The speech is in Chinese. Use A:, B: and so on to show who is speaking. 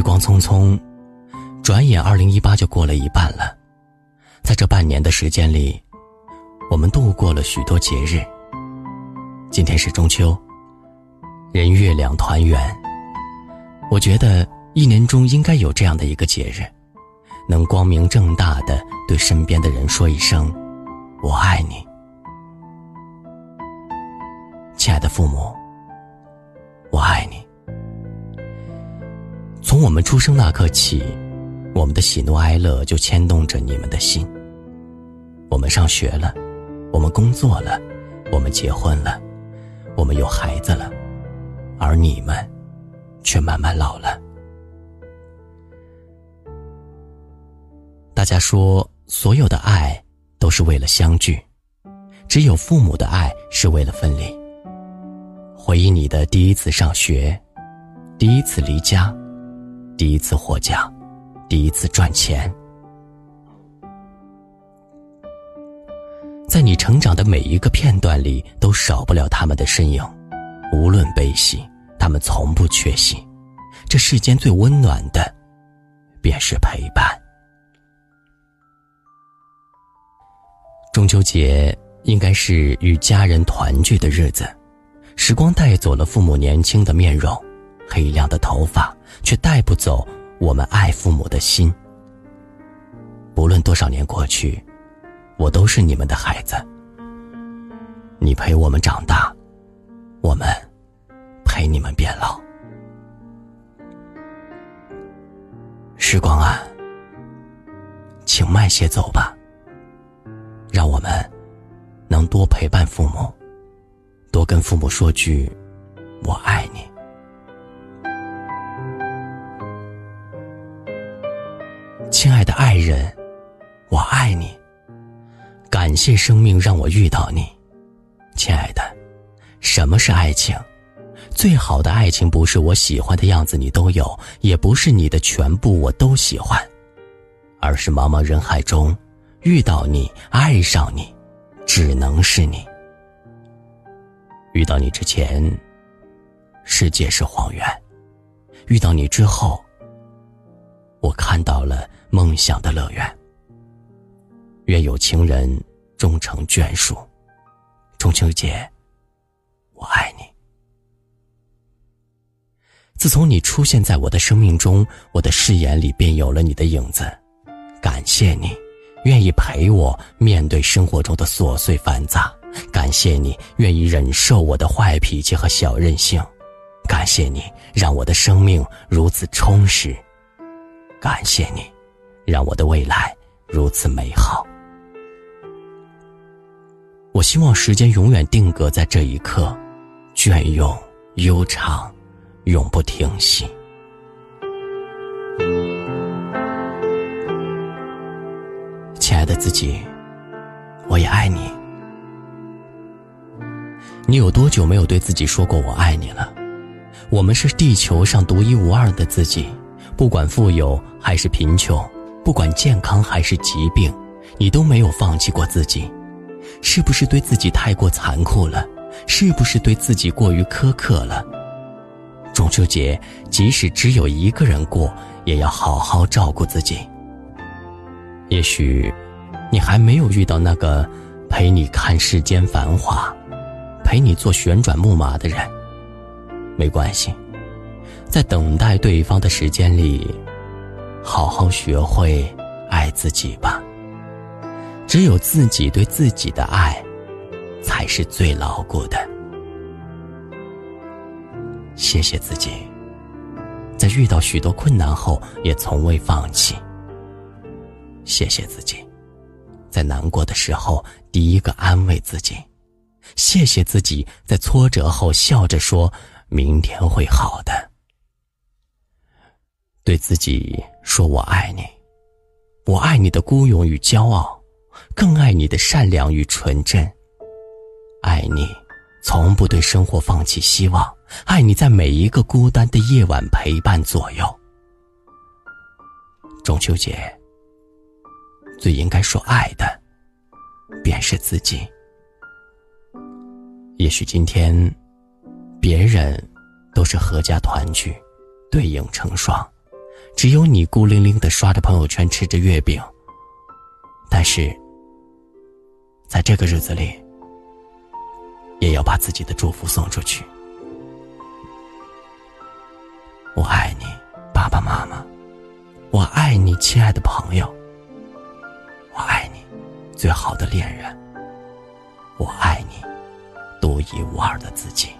A: 时光匆匆，转眼二零一八就过了一半了。在这半年的时间里，我们度过了许多节日。今天是中秋，人月两团圆。我觉得一年中应该有这样的一个节日，能光明正大的对身边的人说一声“我爱你”。亲爱的父母，我爱你。从我们出生那刻起，我们的喜怒哀乐就牵动着你们的心。我们上学了，我们工作了，我们结婚了，我们有孩子了，而你们却慢慢老了。大家说，所有的爱都是为了相聚，只有父母的爱是为了分离。回忆你的第一次上学，第一次离家。第一次获奖，第一次赚钱，在你成长的每一个片段里，都少不了他们的身影。无论悲喜，他们从不缺席。这世间最温暖的，便是陪伴。中秋节应该是与家人团聚的日子，时光带走了父母年轻的面容。黑亮的头发，却带不走我们爱父母的心。不论多少年过去，我都是你们的孩子。你陪我们长大，我们陪你们变老。时光啊，请慢些走吧，让我们能多陪伴父母，多跟父母说句“我爱你”。亲爱的爱人，我爱你。感谢生命让我遇到你，亲爱的。什么是爱情？最好的爱情不是我喜欢的样子你都有，也不是你的全部我都喜欢，而是茫茫人海中遇到你，爱上你，只能是你。遇到你之前，世界是荒原；遇到你之后，我看到了。梦想的乐园。愿有情人终成眷属。中秋节，我爱你。自从你出现在我的生命中，我的视野里便有了你的影子。感谢你，愿意陪我面对生活中的琐碎繁杂。感谢你，愿意忍受我的坏脾气和小任性。感谢你，让我的生命如此充实。感谢你。让我的未来如此美好。我希望时间永远定格在这一刻，隽永悠长，永不停息。亲爱的自己，我也爱你。你有多久没有对自己说过“我爱你”了？我们是地球上独一无二的自己，不管富有还是贫穷。不管健康还是疾病，你都没有放弃过自己，是不是对自己太过残酷了？是不是对自己过于苛刻了？中秋节，即使只有一个人过，也要好好照顾自己。也许，你还没有遇到那个陪你看世间繁华，陪你坐旋转木马的人。没关系，在等待对方的时间里。好好学会爱自己吧。只有自己对自己的爱，才是最牢固的。谢谢自己，在遇到许多困难后也从未放弃。谢谢自己，在难过的时候第一个安慰自己。谢谢自己，在挫折后笑着说：“明天会好的。”对自己说：“我爱你，我爱你的孤勇与骄傲，更爱你的善良与纯真。爱你，从不对生活放弃希望，爱你在每一个孤单的夜晚陪伴左右。中秋节，最应该说爱的，便是自己。也许今天，别人都是阖家团聚，对影成双。”只有你孤零零的刷着朋友圈，吃着月饼。但是，在这个日子里，也要把自己的祝福送出去。我爱你，爸爸妈妈；我爱你，亲爱的朋友；我爱你，最好的恋人；我爱你，独一无二的自己。